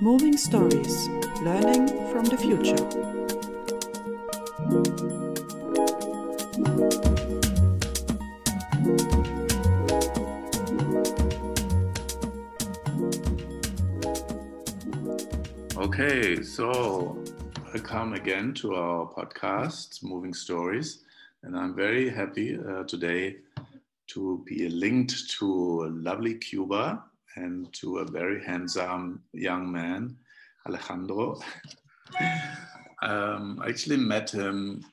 Moving Stories Learning from the Future. Okay, so welcome again to our podcast, Moving Stories. And I'm very happy uh, today to be linked to lovely Cuba and to a very handsome young man, Alejandro. um, I actually met him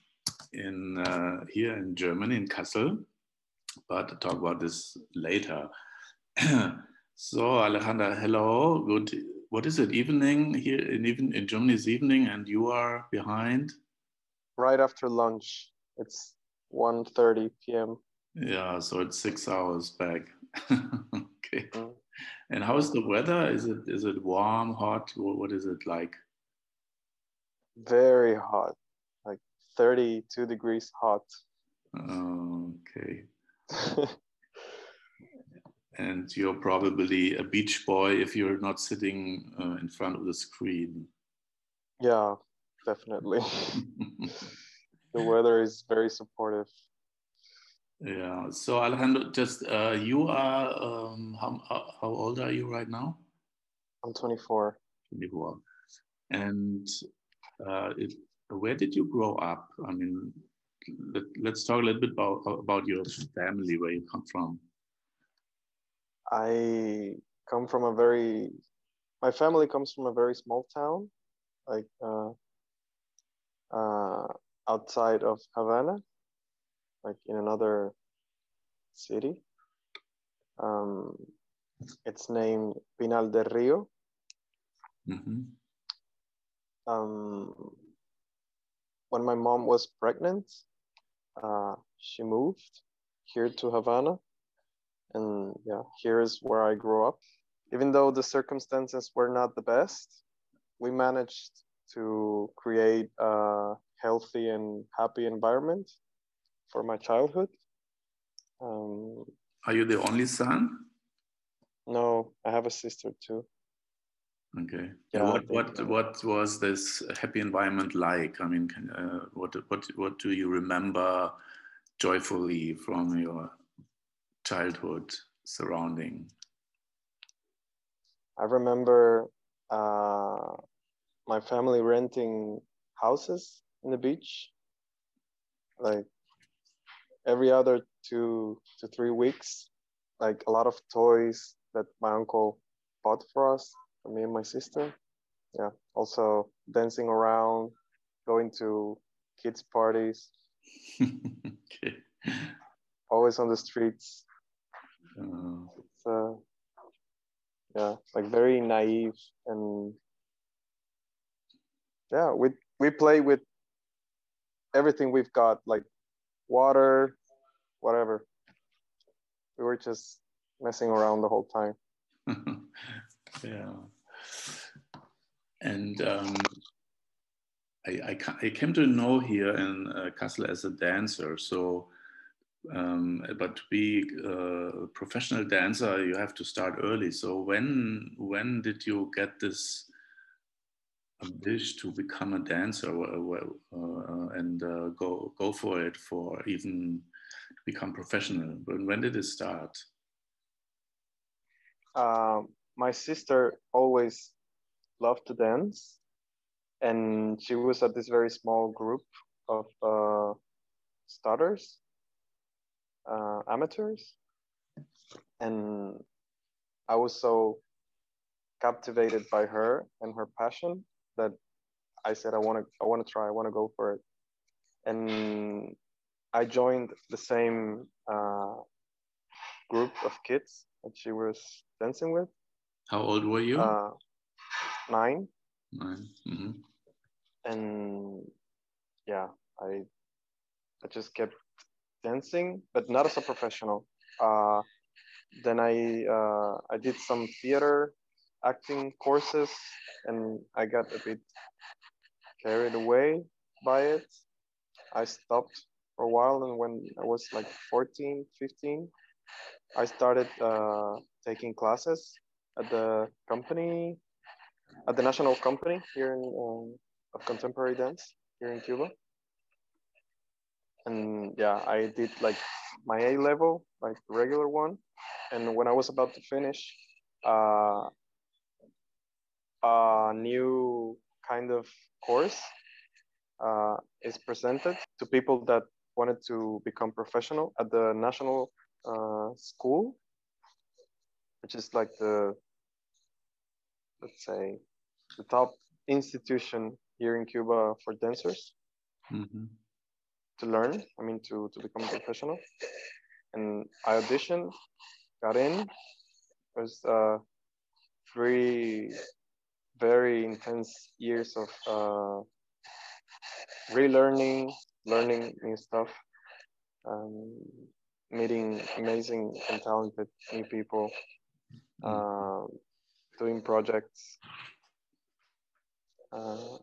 in uh, here in Germany, in Kassel, but I'll talk about this later. so, Alejandro, hello. Good. What is it? Evening here in even in Germany is evening, and you are behind. Right after lunch. It's 1.30 p.m. Yeah, so it's six hours back. okay. Mm. And how is the weather? Is it is it warm, hot? What is it like? Very hot, like 32 degrees hot. Okay. and you're probably a beach boy if you're not sitting uh, in front of the screen. Yeah, definitely. the weather is very supportive. Yeah. So Alejandro, just uh, you are um, how how old are you right now? I'm 24. 24. And uh, it, where did you grow up? I mean, let, us talk a little bit about about your family, where you come from. I come from a very, my family comes from a very small town, like uh, uh, outside of Havana like in another city. Um, it's named Pinar del Rio. Mm-hmm. Um, when my mom was pregnant, uh, she moved here to Havana. And yeah, here is where I grew up. Even though the circumstances were not the best, we managed to create a healthy and happy environment for my childhood. Um, Are you the only son? No, I have a sister too. Okay. Yeah, what what what was this happy environment like? I mean, can, uh, what what what do you remember joyfully from your childhood surrounding? I remember uh, my family renting houses in the beach, like every other two to three weeks, like a lot of toys that my uncle bought for us, for me and my sister. Yeah, also dancing around, going to kids' parties. okay. Always on the streets. Uh, it's, uh, yeah, like very naive and yeah, we we play with everything we've got, like water, whatever. We were just messing around the whole time. yeah. And um, I, I, I, came to know here in uh, Kassel as a dancer. So, um, but to be a professional dancer, you have to start early. So when when did you get this wish to become a dancer uh, and uh, go go for it for even become professional? When, when did it start? Um, my sister always loved to dance, and she was at this very small group of uh, starters, uh, amateurs, and I was so captivated by her and her passion that I said I want to I want to try I want to go for it and I joined the same uh, group of kids that she was dancing with. How old were you? Uh, nine. Nine. Mm-hmm. And yeah, I I just kept dancing, but not as a professional. Uh, then I uh, I did some theater acting courses and I got a bit carried away by it. I stopped for a while. And when I was like 14, 15, I started uh, taking classes at the company, at the national company here in um, of contemporary dance here in Cuba. And yeah, I did like my A level, like regular one. And when I was about to finish, uh, a new kind of course uh, is presented to people that wanted to become professional at the national uh, school, which is like the, let's say, the top institution here in Cuba for dancers Mm-hmm. to learn, I mean, to, to become a professional. And I auditioned, got in. It was uh, three very intense years of uh, relearning, learning new stuff, um, meeting amazing and talented new people, uh, doing projects. Uh,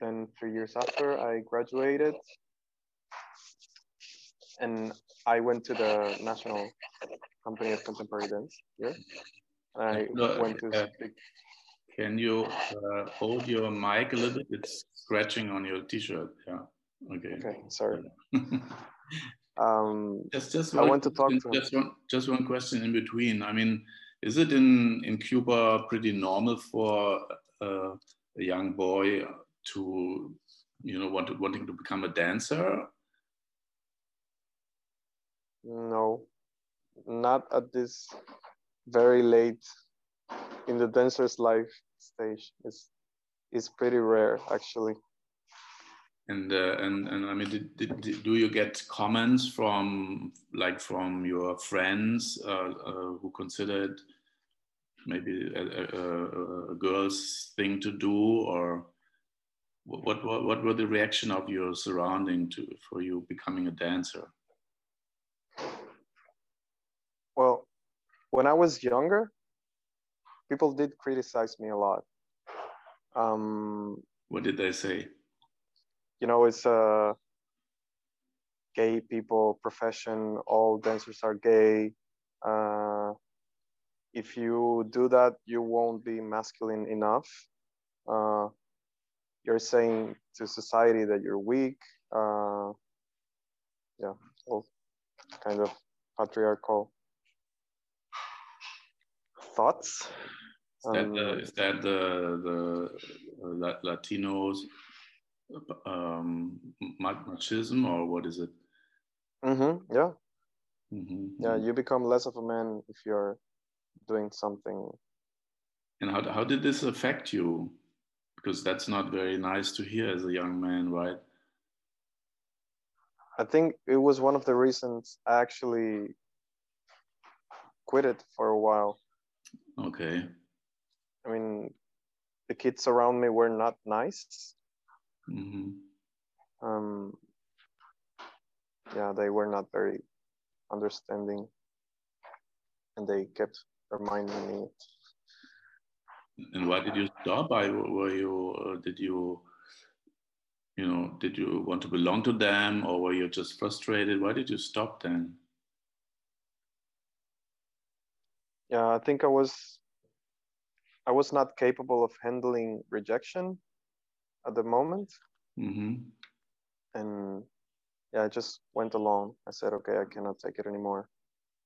then three years after I graduated, and I went to the National Company of Contemporary Dance here. I No, went to uh, speak. Can you uh, hold your mic a little bit? It's scratching on your t-shirt. Yeah. Okay. Okay, sorry. Um, just, just I one, want to talk question- to just one, just one question in between. I mean, is it in in Cuba pretty normal for uh, a young boy to, you know, want wanting to become a dancer? no, not at this very late in the dancer's life stage. It's it's pretty rare actually. And uh, and and I mean, did, did, did- do you get comments from like from your friends uh, uh, who considered maybe a, a, a, a girl's thing to do, or what, what what were the reaction of your surrounding to for you becoming a dancer? Well, when I was younger, people did criticize me a lot. Um, What did they say? you know, it's a gay people profession. All dancers are gay. Uh, if you do that, you won't be masculine enough. Uh, you're saying to society that you're weak. Uh, yeah, all kind of patriarchal thoughts. Is that, the, Um, is that the the Latinos um, ma- machism or what is it? mhm, yeah, Mhm. yeah. You become less of a man if you're doing something And how, how did this affect you? Because that's not very nice to hear as a young man, right? I think it was one of the reasons I actually quit it for a while. Okay. I mean, the kids around me were not nice. hmm Um, yeah, they were not very understanding, and they kept reminding me. And why did you stop? I were you uh, did you you know did you want to belong to them or were you just frustrated? Why did you stop then? Yeah, I think I was, I was not capable of handling rejection at the moment, hmm and yeah, I just went alone. I said, okay, I cannot take it anymore.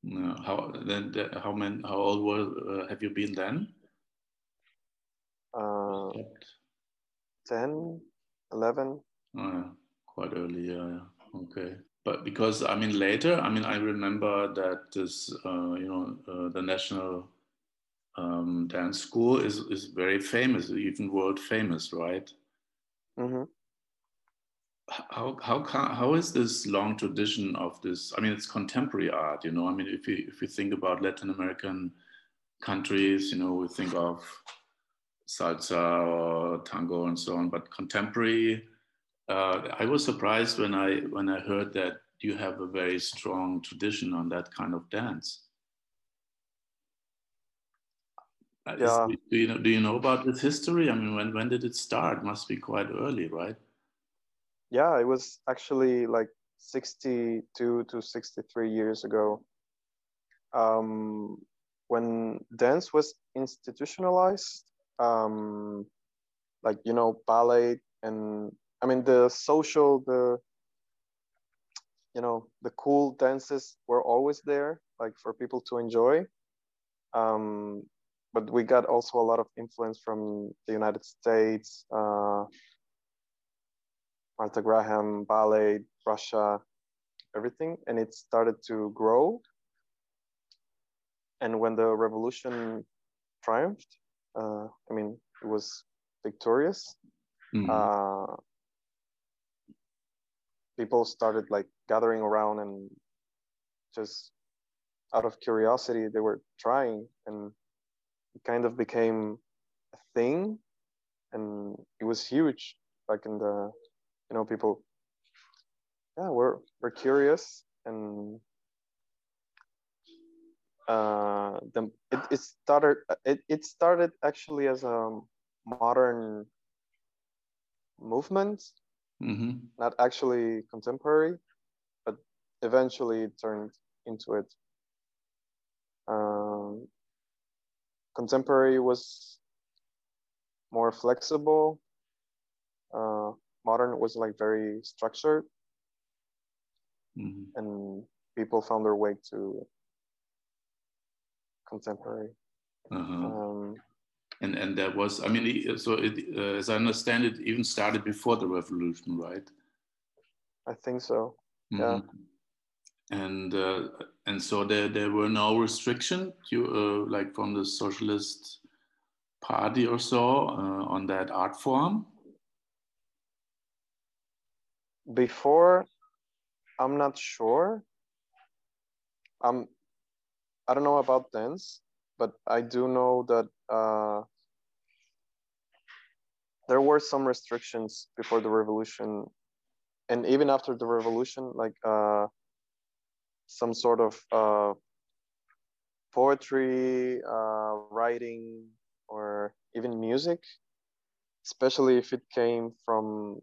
No, how then? the- How many? How old were uh, have you been then? Uh, 10, 11. Oh, yeah, quite early, yeah, yeah. Okay. But because I mean later, I mean I remember that this, uh, you know, uh, the National um, Dance School is is very famous, even world famous, right? hmm How how ca- how is this long tradition of this? I mean, it's contemporary art, you know. I mean, if you if you think about Latin American countries, you know, we think of salsa or tango and so on. But contemporary, uh, I was surprised when I when I heard that you have a very strong tradition on that kind of dance. Is- Yeah. do you know Do you know about this history? I mean, when when did it start? Must be quite early, right? Yeah, it was actually like 62 to 63 years ago um, when dance was institutionalized um, like you know ballet and i mean the social the you know the cool dances were always there like for people to enjoy um, but we got also a lot of influence from the united states uh, martha graham ballet russia everything and it started to grow and when the revolution triumphed uh, i mean it was victorious Mhm. uh, people started like gathering around and just out of curiosity they were trying and it kind of became a thing and it was huge like in the you know people yeah we're we're curious and uh the it, it started it, it started actually as a modern movement Mhm. not actually contemporary, but eventually it turned into it. Um, contemporary was more flexible. Uh, modern was like very structured, Mhm. and people found their way to contemporary. Uh-huh. Um, And and there was, I mean, so it, uh, as I understand it, even started before the revolution, right? I think so. Yeah. And uh, and so there there were no restriction, you uh, like from the socialist party or so uh, on that art form. Before, I'm not sure. Um, I don't know about dance, but I do know that uh, there were some restrictions before the revolution, and even after the revolution, like uh, some sort of uh, poetry, uh, writing, or even music, especially if it came from,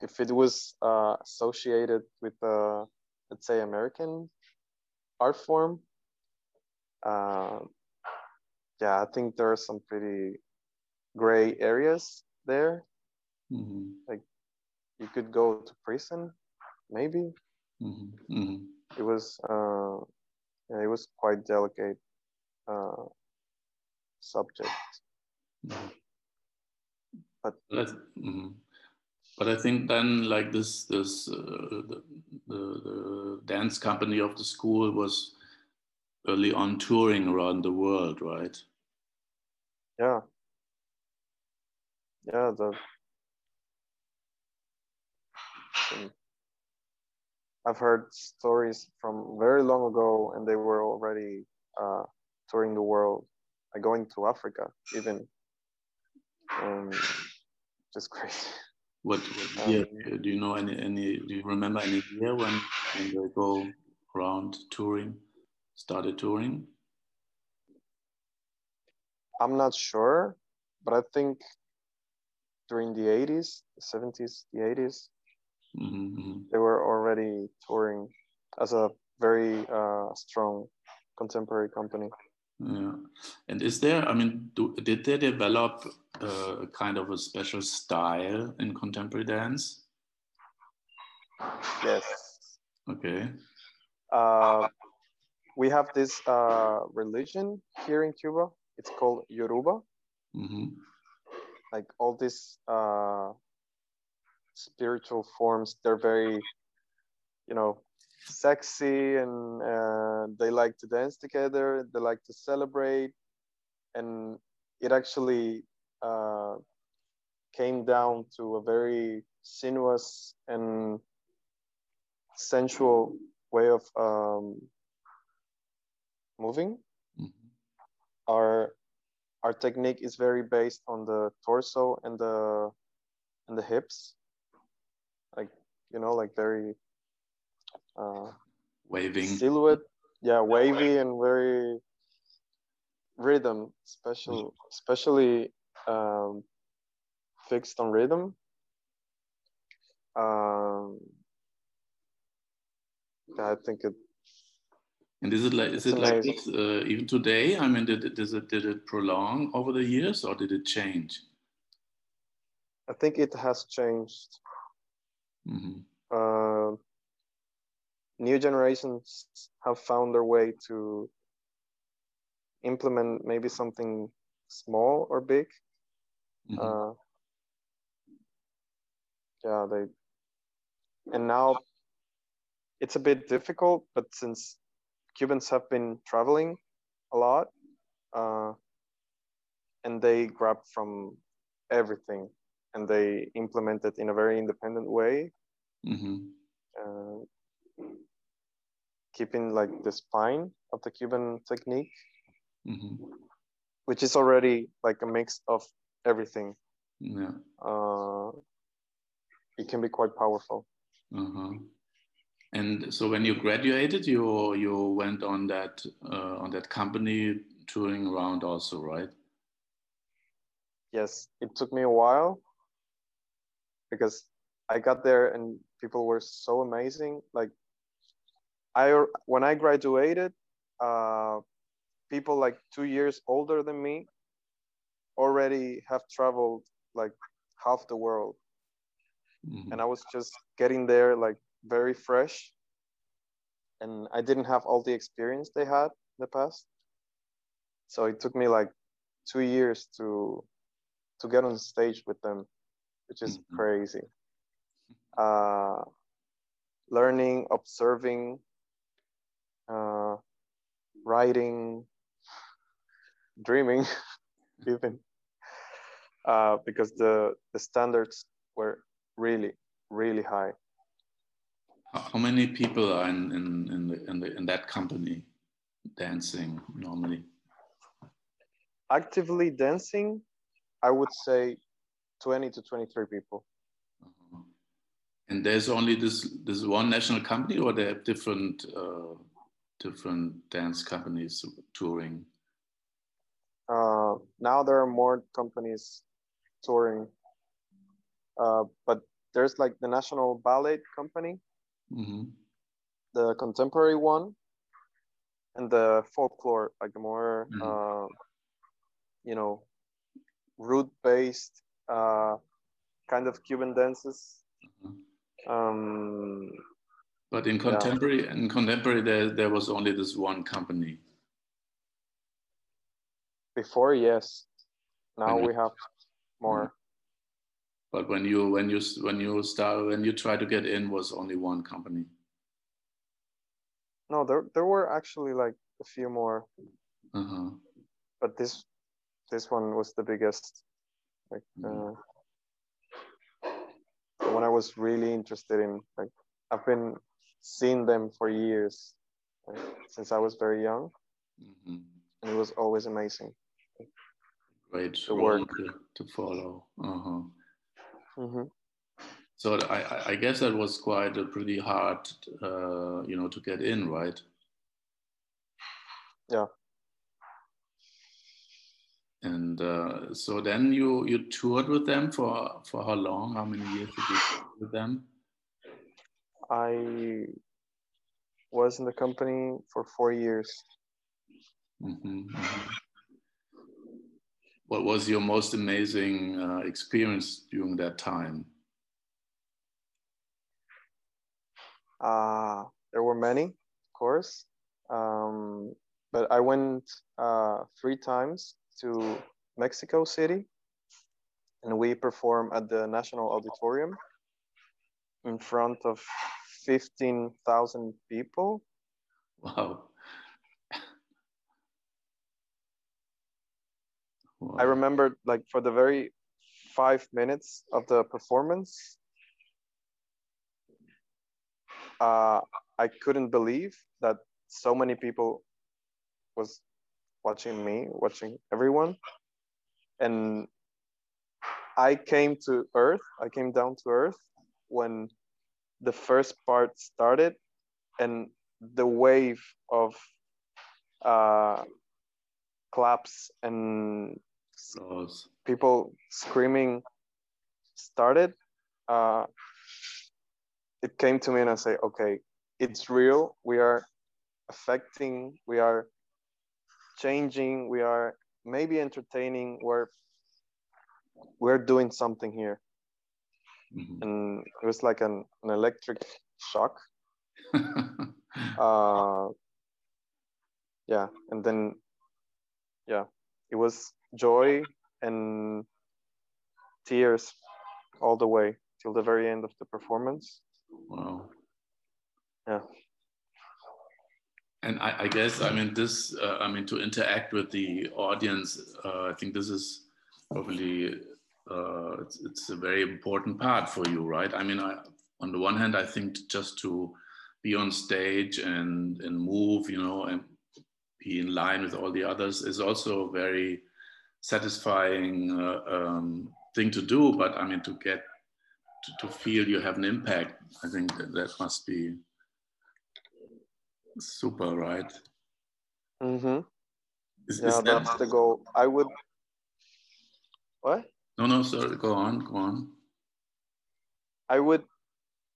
if it was uh, associated with, uh, let's say, American art form. Uh, yeah, I think there are some pretty gray areas there. Mhm. You could go to prison, maybe. Mhm. Mhm. It was, uh, yeah, it was quite delicate uh, subject. Mhm. But But I, mhm. but I think then like this this uh, the, the the dance company of the school was early on touring around the world, right? yeah, yeah, the. um, I've heard stories from very long ago, and they were already uh, touring the world, like going to Africa, even. Um, just crazy. What, what year do you know any any do you remember any year when when they go around touring, started touring? I'm not sure, but I think during the 80s, the 70s, the 80s, Mhm, mhm. Already touring as a very uh, strong contemporary company. Yeah, and is there? I mean, do, did they develop uh, a kind of a special style in contemporary dance? Yes. Okay. Uh, we have this uh, religion here in Cuba. It's called Yoruba. hmm Like all these uh, spiritual forms, they're very, you know, sexy and uh, they like to dance together. They like to celebrate, and it actually uh, came down to a very sinuous and sensual way of um, moving. hmm Our our technique is very based on the torso and the and the hips, like you know, like very uh, Waving. silhouette, yeah, wavy and very rhythm, special, especially um, fixed on rhythm. Um, I think it. And is it like is it like amazing. this uh, even today? I mean, did it, does it did it prolong over the years or did it change? I think it has changed. hmm Uh, new generations have found their way to implement maybe something small or big. hmm Uh, yeah, they. And now it's a bit difficult, but since Cubans have been traveling a lot, uh, and they grab from everything and they implement it in a very independent way, hmm uh, keeping like the spine of the Cuban technique, hmm which is already like a mix of everything. Yeah. Uh, it can be quite powerful. Uh-huh. And so when you graduated, you you went on that uh, on that company touring around also, right? Yes, it took me a while because I got there and people were so amazing. Like I when I graduated, uh, people like two years older than me already have traveled like half the world. Mhm. and I was just getting there like very fresh, and I didn't have all the experience they had in the past. So it took me like two years to to get on stage with them, which is Mhm. crazy. Uh, learning, observing, uh, writing, dreaming, even uh, because the the standards were really really high. How many people are in in in, the, in, the, in that company dancing normally? Actively dancing, I would say 20 to 23 people. Uh-huh. And there's only this this one national company, or they have different uh, different dance companies touring. Uh, now there are more companies touring, uh, but there's like the National Ballet Company, hmm the contemporary one, and the folklore, like the more, Mhm. uh, you know, root-based uh, kind of Cuban dances. Mhm. Um, But in contemporary in contemporary, there there was only this one company. before, yes. Now we have more. But when you when you when you start when you try to get in, was only one company. No, there there were actually like a few more, Uh-huh. but this this one was the biggest. Like Mhm. uh, the one I was really interested in. Like I've been seeing them for years, like, since I was very young, Mhm. and it was always amazing. Great The work. to, to follow. Uh-huh. hmm So I, I- I guess that was quite a pretty hard, uh, you know, to get in, right? Yeah. And uh, so then you you toured with them for for how long? How many years did you tour with them? I was in the company for four years. Mhm, mhm. What was your most amazing uh, experience during that time? Uh, there were many, of course, um, but I went uh, three times to Mexico City, and we performed at the National Auditorium in front of fifteen thousand people. Wow. wow. I remember, like, for the very five minutes of the performance, uh, I couldn't believe that so many people was watching me, watching everyone, and I came to Earth. I came down to Earth when the first part started, and the wave of uh, claps and Applause. people screaming started, uh, it came to me and I say, okay, it's real. We are affecting, we are changing, we are maybe entertaining, we're we're doing something here. Mm-hmm. And it was like an, an electric shock. uh, yeah, and then yeah, it was joy and tears all the way till the very end of the performance. Wow. Yeah. And I, I guess I mean this. Uh, I mean to interact with the audience. Uh, I think this is probably uh, it's, it's, a very important part for you, right? I mean, I, on the one hand, I think just to be on stage and and move, you know, and be in line with all the others is also a very satisfying uh, um, thing to do. But I mean, to get to, to feel you have an impact, I think that, that must be super, right? Mm-hmm. Is, yeah, is that... that's the goal. I would. What? No, no, sorry. Go on, go on. I would,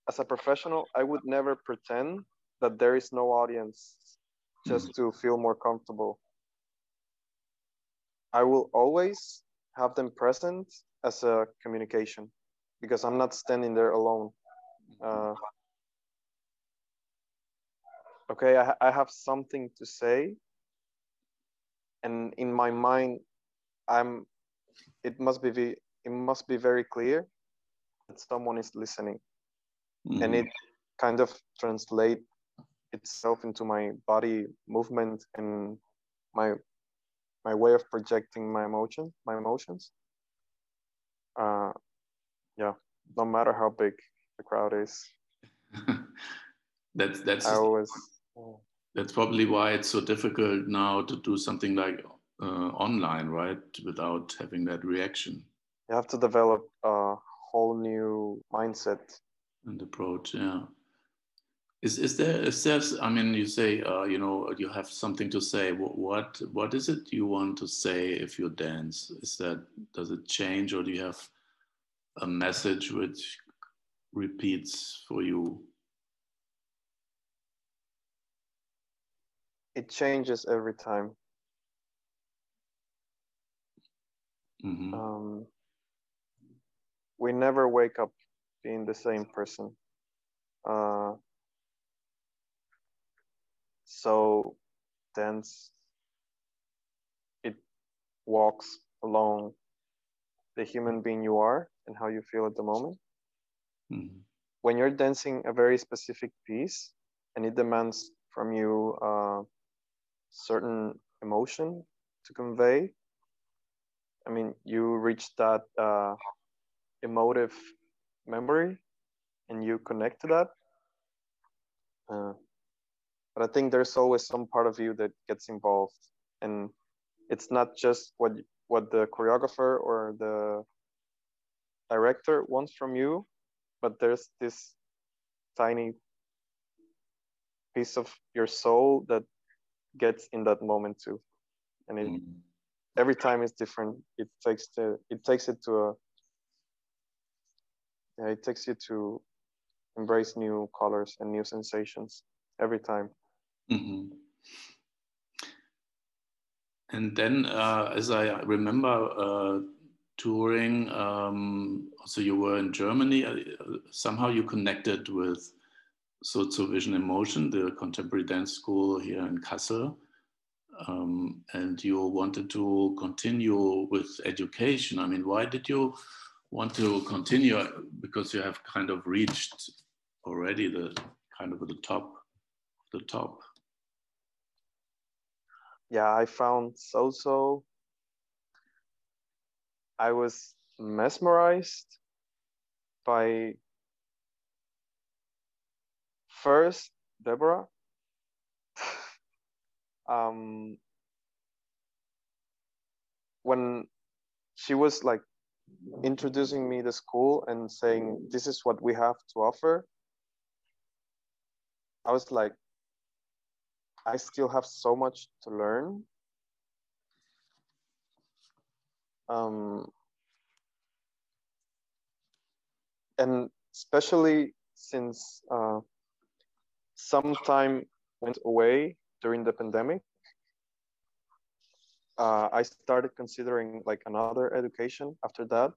as a professional, I would never pretend that there is no audience just mm. to feel more comfortable. I will always have them present as a communication because I'm not standing there alone. Uh, okay, I, I have something to say, and in my mind, I'm. It must be it must be very clear that someone is listening, mm-hmm. and it kind of translate itself into my body movement and my my way of projecting my emotion my emotions. Uh yeah no matter how big the crowd is. That's that's I always that's probably why it's so difficult now to do something like uh, online right without having that reaction. You have to develop a whole new mindset. And approach yeah. Is is there is there i mean you say uh, you know you have something to say. What what is it you want to say if you dance? Is that does it change or do you have a message which repeats for you? It changes every time. Mm-hmm. Um, we never wake up being the same person. Uh, so dance, it walks along the human being you are and how you feel at the moment. Mm-hmm. When you're dancing a very specific piece and it demands from you uh, certain emotion to convey. I mean, you reach that uh, emotive memory and you connect to that. Uh, but I think there's always some part of you that gets involved, and it's not just what what the choreographer or the director wants from you, but there's this tiny piece of your soul that gets in that moment too and it, mm. Every time is different it takes the it takes it to a yeah, it takes you to embrace new colors and new sensations every time mm-hmm. and then uh, as i remember uh, touring um, so you were in germany uh, somehow you connected with Sozo Vision in Motion, the contemporary dance school here in Kassel. Um, and you wanted to continue with education. I mean, why did you want to continue? Because you have kind of reached already the kind of the top, the top. Yeah, I found Sozo. I was mesmerized by first, Deborah, um, when she was like introducing me to school and saying, this is what we have to offer, I was like, I still have so much to learn. Um, and especially since uh, some time went away during the pandemic, uh, I started considering like another education after that.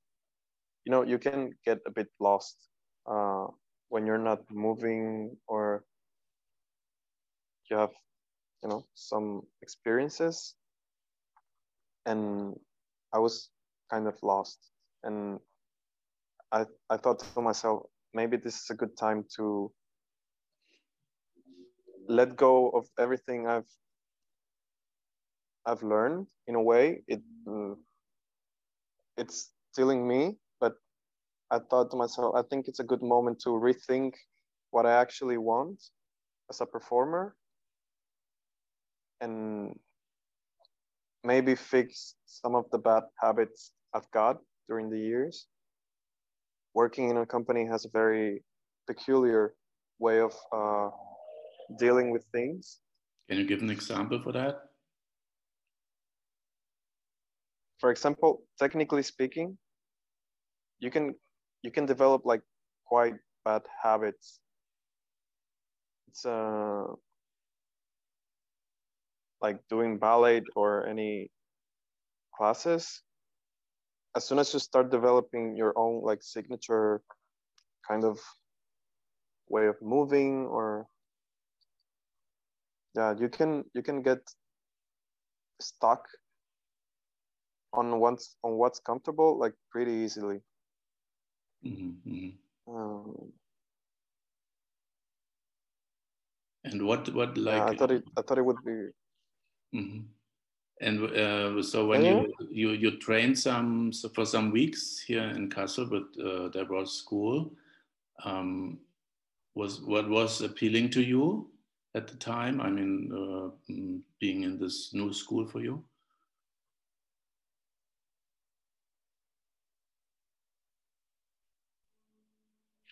You know, you can get a bit lost uh, when you're not moving or you have, you know, some experiences. And I was kind of lost. And I, I thought to myself, maybe this is a good time to let go of everything I've I've learned in a way. It mm, it's stealing me, but I thought to myself, I think it's a good moment to rethink what I actually want as a performer and maybe fix some of the bad habits I've got during the years. Working in a company has a very peculiar way of uh, dealing with things. Can you give an example for that? For example, technically speaking, you can you can develop like quite bad habits. It's uh like doing ballet or any classes. As soon as you start developing your own like signature kind of way of moving or yeah you can you can get stuck on what's on what's comfortable like pretty easily Mm-hmm. um, And what what like? yeah, i thought it i thought it would be Mhm. And uh, so when Yeah. you you you trained some so for some weeks here in Kassel with uh, Deborah's school, um, was what was appealing to you at the time? I mean, uh, mm, being in this new school for you.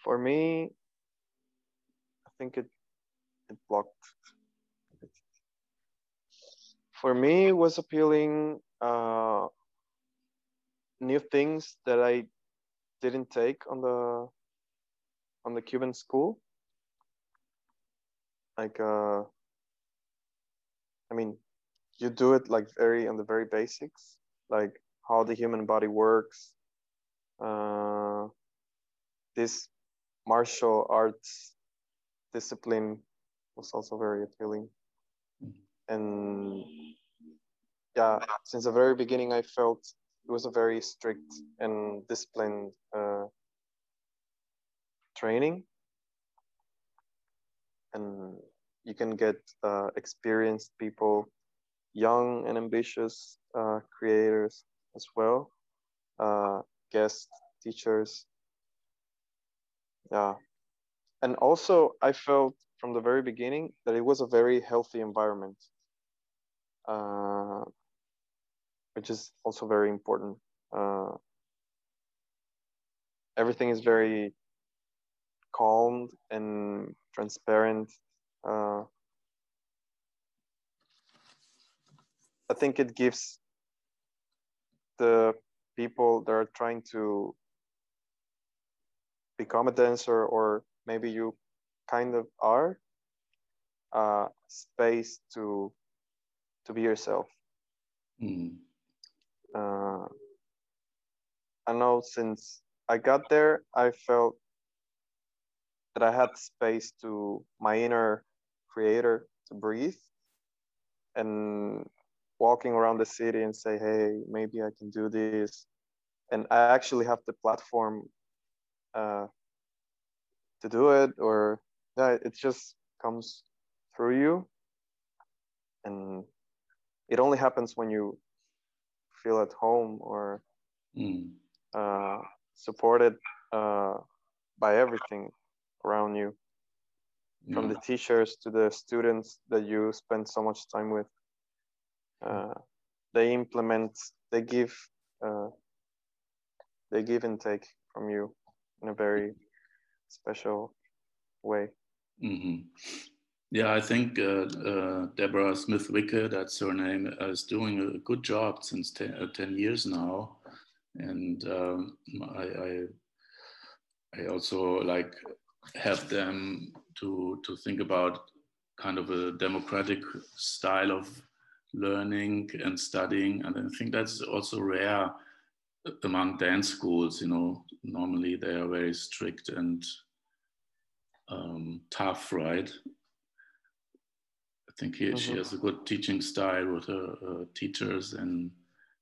for me i think it it blocked for me it was appealing uh new things that i didn't take on the on the cuban school like uh i mean you do it like very on the very basics like how the human body works uh this martial arts discipline was also very appealing. And yeah since the very beginning i felt it was a very strict and disciplined uh, training and you can get uh, experienced people young and ambitious uh, creators as well uh, guest teachers. Yeah. And also i felt from the very beginning that it was a very healthy environment uh, which is also very important uh, everything is very calm and transparent uh, i think it gives the people that are trying to become a dancer or maybe you kind of are uh, space to to be yourself Mm. uh, i know since i got there i felt that i had space to my inner creator to breathe and walking around the city and say hey maybe i can do this. And i actually have the platform uh, to do it or yeah it just comes through you. And it only happens when you feel at home or Mm. uh, supported uh, by everything around you. From the teachers to the students that you spend so much time with. Uh, they implement they give uh, they give and take from you in a very special way. Hmm Yeah, I think uh, uh, Deborah Smith wicker that's her name, uh, is doing a good job since 10, uh, 10 years now. And um, I, I, I also like have them to to think about kind of a democratic style of learning and studying, and I think that's also rare among dance schools. You know, normally they are very strict and um, tough, right? I think he, mm-hmm. she has a good teaching style with her, her teachers, and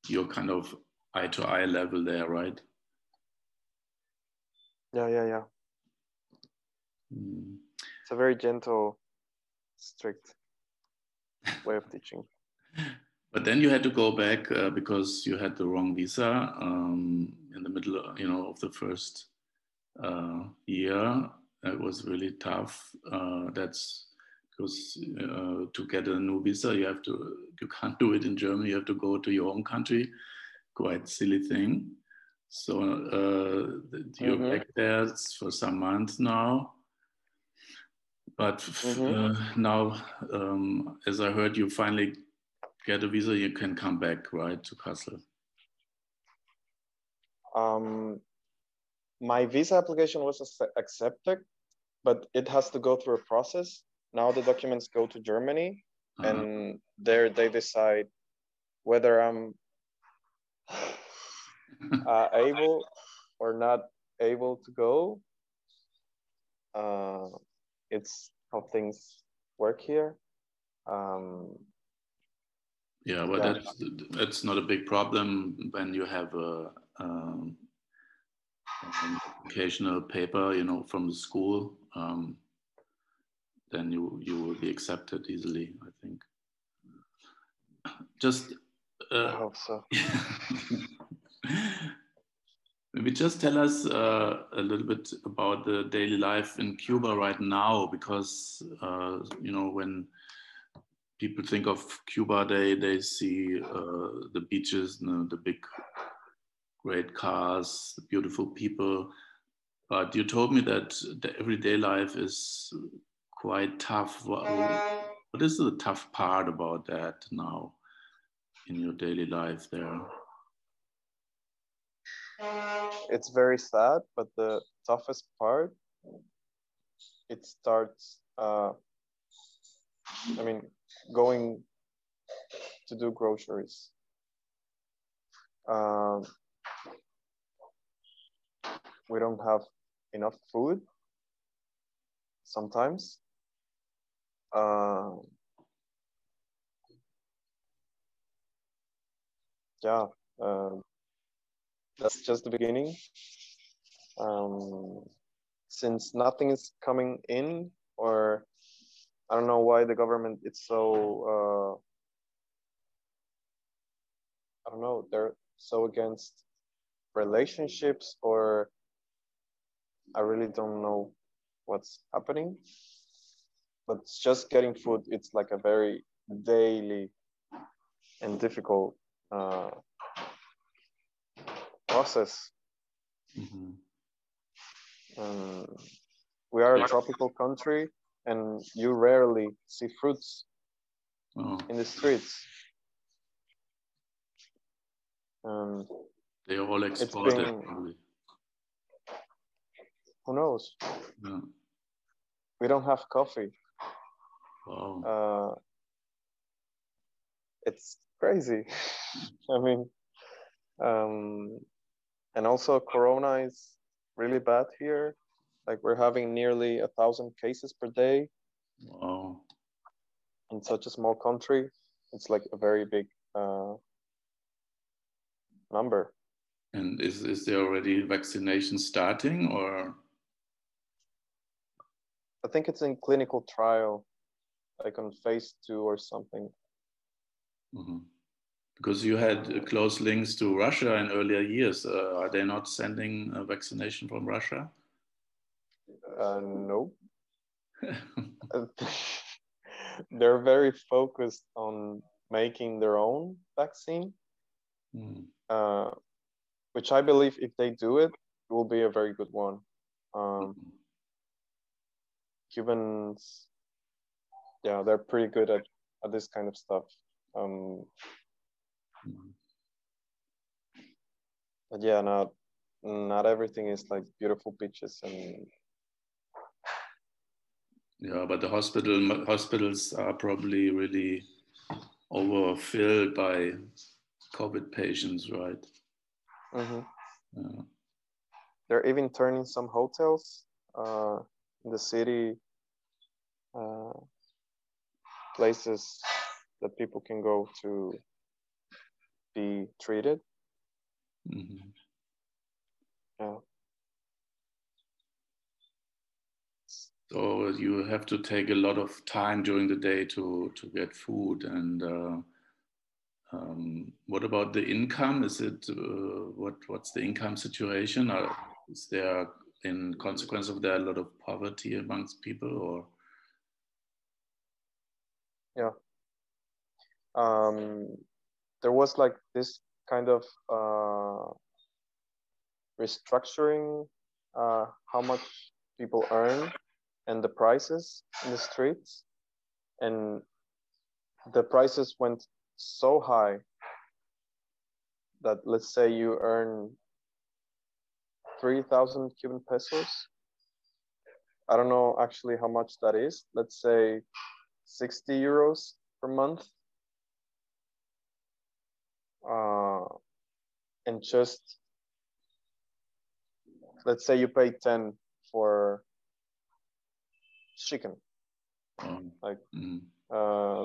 you're kind of eye to eye level there, right? Yeah, yeah, yeah. Mm. It's a very gentle, strict way of teaching. But then you had to go back uh, because you had the wrong visa um, in the middle, you know, of the first uh, year. That was really tough. Uh, that's because uh, to get a new visa, you have to, you can't do it in Germany. You have to go to your own country. Quite silly thing. So uh, you're mm-hmm. back there for some months now. But mm-hmm. uh, now, um, as I heard, you finally get a visa, you can come back, right, to Kassel. Um, my visa application was accepted, but it has to go through a process. Now the documents go to Germany, uh-huh. and there they decide whether I'm uh, able or not able to go. Uh, it's how things work here. Um, yeah, well, yeah. that's that's not a big problem when you have a um, an occasional paper, you know, from the school. Um, then you you will be accepted easily, I think. Just. Uh, I hope so. Maybe just tell us uh, a little bit about the daily life in Cuba right now, because uh, you know when people think of Cuba, they they see uh, the beaches, the big, great cars, the beautiful people. But you told me that the everyday life is quite tough. what is the tough part about that now in your daily life there? It's very sad, but the toughest part, it starts, uh, I mean, going to do groceries. Um, we don't have enough food sometimes. Uh, yeah, uh, that's just the beginning. Um, since nothing is coming in, or I don't know why the government it's so uh, I don't know they're so against relationships, or I really don't know what's happening. But just getting food, it's like a very daily and difficult uh, process. Mm-hmm. Um, we are a tropical country, and you rarely see fruits oh. in the streets. Um, they are all exported. Been, who knows? Yeah. We don't have coffee. Wow. Uh, it's crazy. I mean, um, and also corona is really bad here. Like we're having nearly a thousand cases per day wow. in such a small country. It's like a very big uh, number. And is, is there already vaccination starting or? I think it's in clinical trial like on phase two or something. Mm-hmm because you had close links to Russia in earlier years. Uh, are they not sending a vaccination from Russia? Uh, no. They're very focused on making their own vaccine, mm. uh, which I believe if they do it, it will be a very good one. Um. Cubans, yeah, they're pretty good at, at this kind of stuff. Um, but yeah, not not everything is like beautiful beaches and Yeah, but the hospital hospitals are probably really overfilled by COVID patients, right? Mhm. Yeah. They're even turning some hotels uh, in the city uh, places that people can go to be treated. Mhm. Yeah. So you have to take a lot of time during the day to to get food. And uh, um, what about the income? Is it uh, what what's the income situation? Are, is there, in consequence of that, a lot of poverty amongst people, or Yeah. Um, there was like this kind of uh, restructuring uh, how much people earn and the prices in the streets. And the prices went so high that let's say you earn 3,000 Cuban pesos. I don't know actually how much that is. Let's say 60 euros per month. Uh, and just let's say you pay 10 for chicken. um, Like, mm, uh,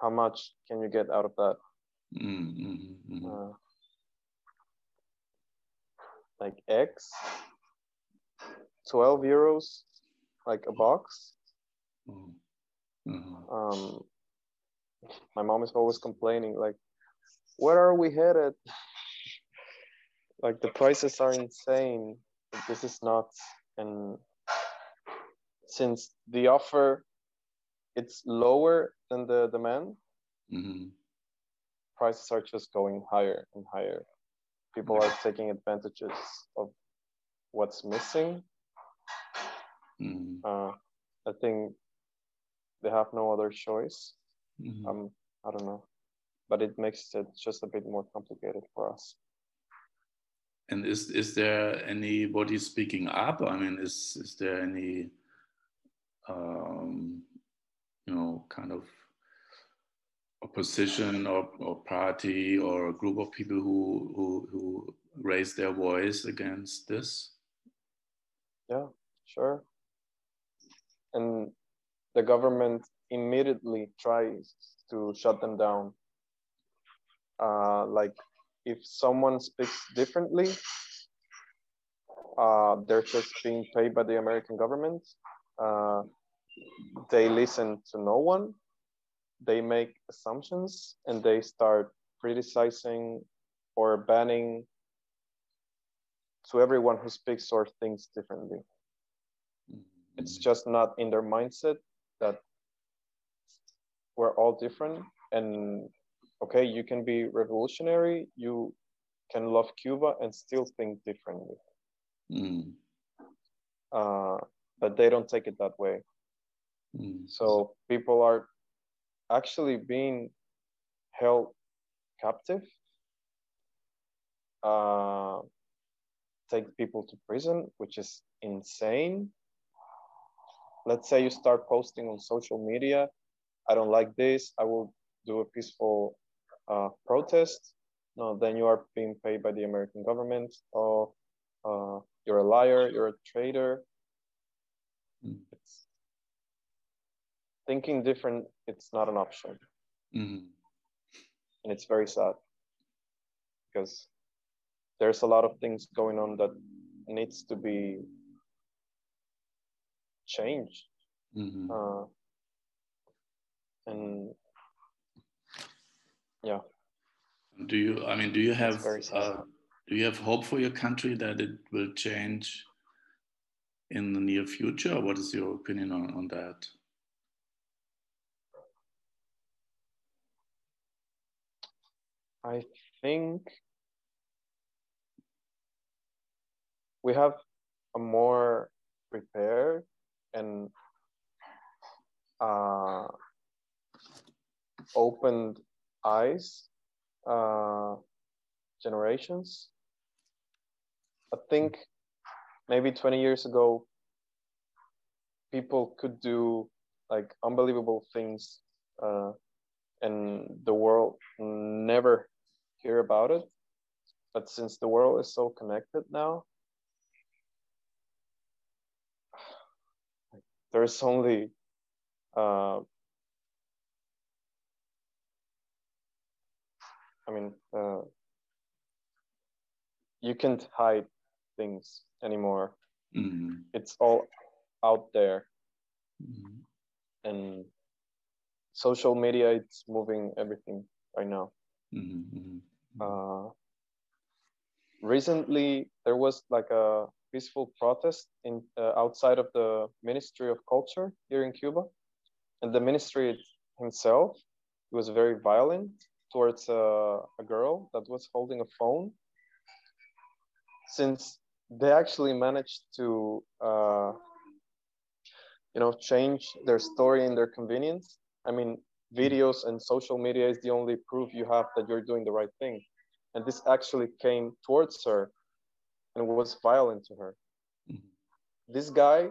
how much can you get out of that? mm, Uh, like eggs, 12 euros, like a box. Um, my mom is always complaining, like, where are we headed? like the prices are insane. This is nuts. And since the offer it's lower than the demand, Mhm. prices are just going higher and higher. People are taking advantages of what's missing. Mhm. Uh, I think they have no other choice. Mhm. Um, I don't know, but it makes it just a bit more complicated for us. And is is there anybody speaking up? I mean, is is there any um, you know kind of opposition or, or party or a group of people who who who raise their voice against this? Yeah, sure. And the government immediately tries to shut them down. Uh, like if someone speaks differently, uh, they're just being paid by the American government. Uh, they listen to no one. They make assumptions and they start criticizing or banning to everyone who speaks or thinks differently. It's just not in their mindset that we're all different and okay, you can be revolutionary, you can love Cuba and still think differently. Mm, Uh, but they don't take it that way. mm, So people are actually being held captive, uh, take people to prison, which is insane. Let's say you start posting on social media, I don't like this, I will do a peaceful uh, protest. No, then you are being paid by the American government. Or uh, you're a liar, you're a traitor. Mm. It's, thinking different, it's not an option. mm, and it's very sad because there's a lot of things going on that needs to be changed mhm. uh, and yeah Do you? I mean, do you have uh, do you have hope for your country that it will change in the near future? What is your opinion on, on that? i think we have a more prepared and uh, opened eyes uh, generations. I think maybe 20 years ago, people could do like unbelievable things uh, and the world never hear about it but since the world is so connected now there's only uh, I mean, uh, you can't hide things anymore. Mm-hmm. It's all out there, mm-hmm. and social media it's moving everything right now. Mm-hmm. mm-hmm. Uh, recently, there was like a peaceful protest in uh, outside of the Ministry of Culture here in Cuba, and the ministry himself was very violent towards a, a girl that was holding a phone. Since they actually managed to, uh, you know, change their story in their convenience. I mean, videos and social media is the only proof you have that you're doing the right thing. And this actually came towards her and was violent to her. Mm-hmm. This guy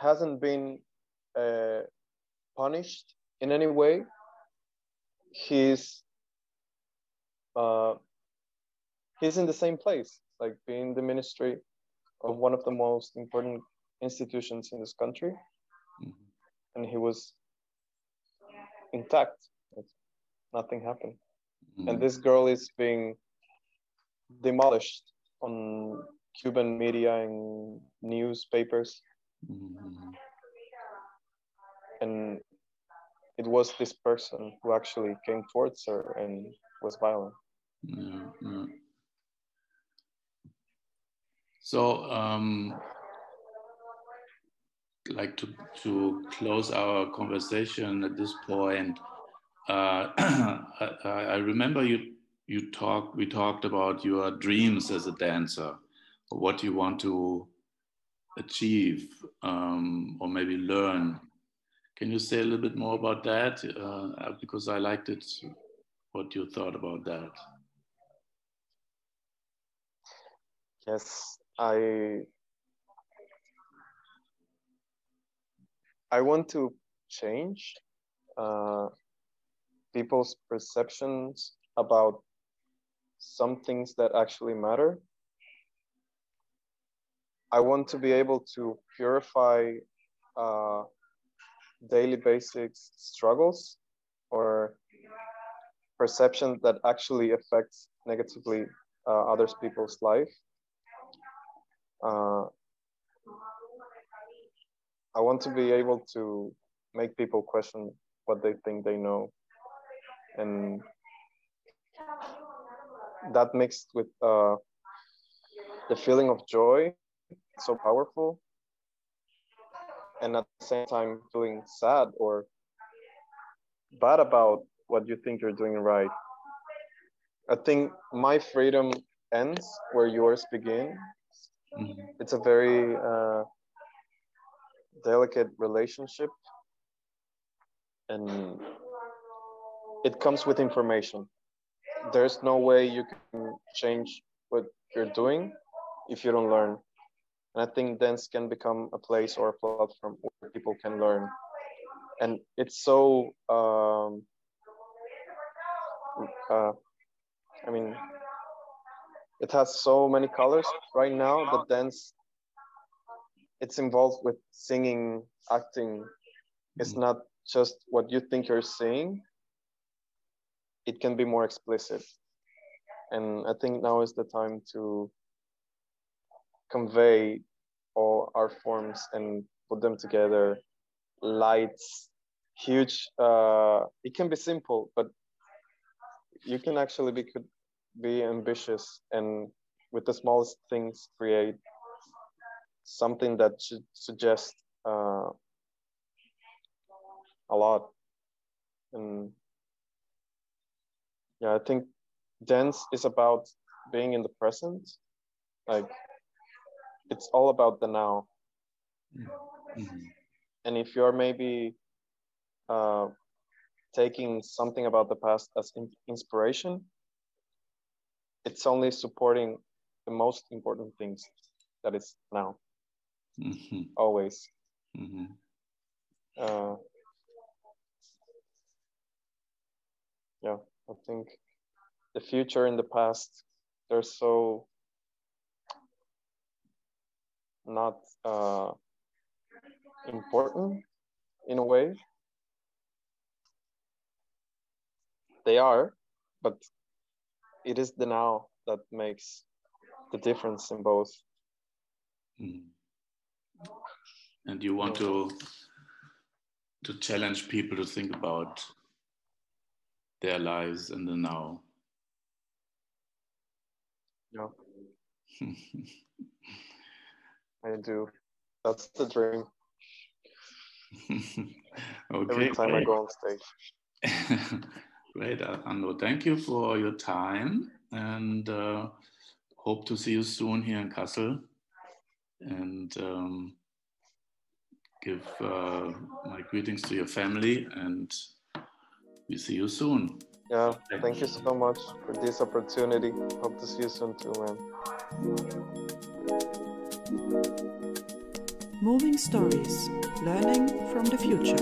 hasn't been uh, punished in any way. He's uh, he's in the same place, like being the ministry of one of the most important institutions in this country, mm-hmm. and he was intact. Nothing happened, mm-hmm. and this girl is being demolished on Cuban media and newspapers. Mm-hmm. And it was this person who actually came towards her and was violent. Mm-hmm. So, um, like to to close our conversation at this point, uh, I, I remember you you talked we talked about your dreams as a dancer what you want to achieve um, or maybe learn can you say a little bit more about that uh, because i liked it what you thought about that yes i i want to change uh, people's perceptions about some things that actually matter. I want to be able to purify uh, daily basics struggles or perception that actually affects negatively uh, others people's life. Uh, I want to be able to make people question what they think they know and that mixed with uh, the feeling of joy, so powerful, and at the same time feeling sad or bad about what you think you're doing right. I think my freedom ends where yours begin. Mm-hmm. It's a very uh, delicate relationship, and it comes with information there's no way you can change what you're doing if you don't learn. And I think dance can become a place or a platform where people can learn. And it's so, um, uh, I mean, it has so many colors right now. The dance, it's involved with singing, acting. It's mm. not just what you think you're seeing it can be more explicit. And I think now is the time to convey all our forms and put them together. Lights, huge. Uh, it can be simple, but you can actually be could be ambitious and with the smallest things create something that should suggest uh, a lot. And yeah i think dance is about being in the present like it's all about the now mm-hmm. and if you're maybe uh, taking something about the past as in- inspiration it's only supporting the most important things that is now mm-hmm. always. Mm-hmm. Uh, yeah, I think the future and the past they're so not uh, important in a way. They are, but it is the now that makes the difference in both. Mm. And you want to to challenge people to think about their lives in the now. Yeah. I do. That's the dream. okay. Every time great. I go on stage. great, Ando. Thank you for your time and uh, hope to see you soon here in Kassel. And um, give uh, my greetings to your family and we see you soon. Yeah, thank you so much for this opportunity. Hope to see you soon too, man. Moving Stories Learning from the Future.